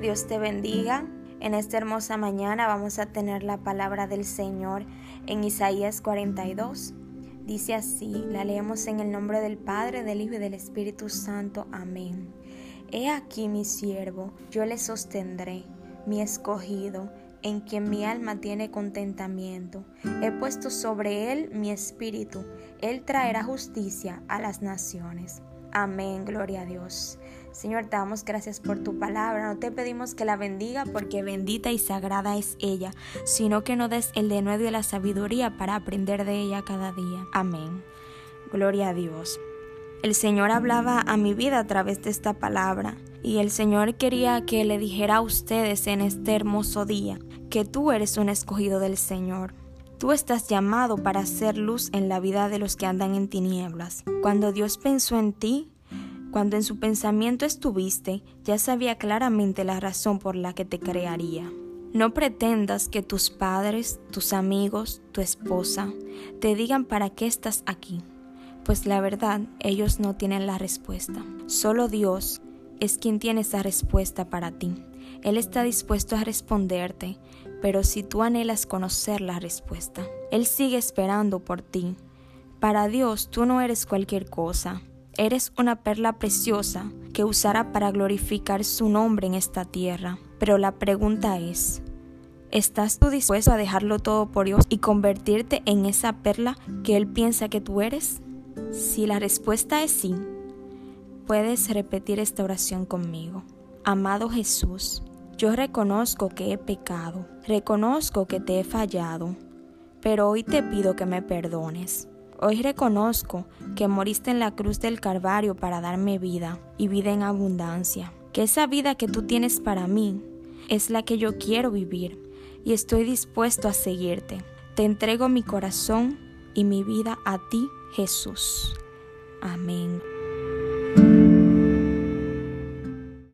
Dios te bendiga. En esta hermosa mañana vamos a tener la palabra del Señor en Isaías 42. Dice así, la leemos en el nombre del Padre, del Hijo y del Espíritu Santo. Amén. He aquí mi siervo, yo le sostendré, mi escogido, en quien mi alma tiene contentamiento. He puesto sobre él mi espíritu, él traerá justicia a las naciones. Amén, gloria a Dios. Señor, te damos gracias por tu palabra. No te pedimos que la bendiga porque bendita y sagrada es ella, sino que nos des el denuedo y la sabiduría para aprender de ella cada día. Amén. Gloria a Dios. El Señor hablaba a mi vida a través de esta palabra y el Señor quería que le dijera a ustedes en este hermoso día que tú eres un escogido del Señor. Tú estás llamado para hacer luz en la vida de los que andan en tinieblas. Cuando Dios pensó en ti, cuando en su pensamiento estuviste, ya sabía claramente la razón por la que te crearía. No pretendas que tus padres, tus amigos, tu esposa te digan para qué estás aquí, pues la verdad ellos no tienen la respuesta. Solo Dios es quien tiene esa respuesta para ti. Él está dispuesto a responderte, pero si tú anhelas conocer la respuesta, Él sigue esperando por ti. Para Dios tú no eres cualquier cosa, eres una perla preciosa que usará para glorificar su nombre en esta tierra. Pero la pregunta es, ¿estás tú dispuesto a dejarlo todo por Dios y convertirte en esa perla que Él piensa que tú eres? Si la respuesta es sí, puedes repetir esta oración conmigo. Amado Jesús, yo reconozco que he pecado, reconozco que te he fallado, pero hoy te pido que me perdones. Hoy reconozco que moriste en la cruz del Calvario para darme vida y vida en abundancia, que esa vida que tú tienes para mí es la que yo quiero vivir y estoy dispuesto a seguirte. Te entrego mi corazón y mi vida a ti, Jesús. Amén.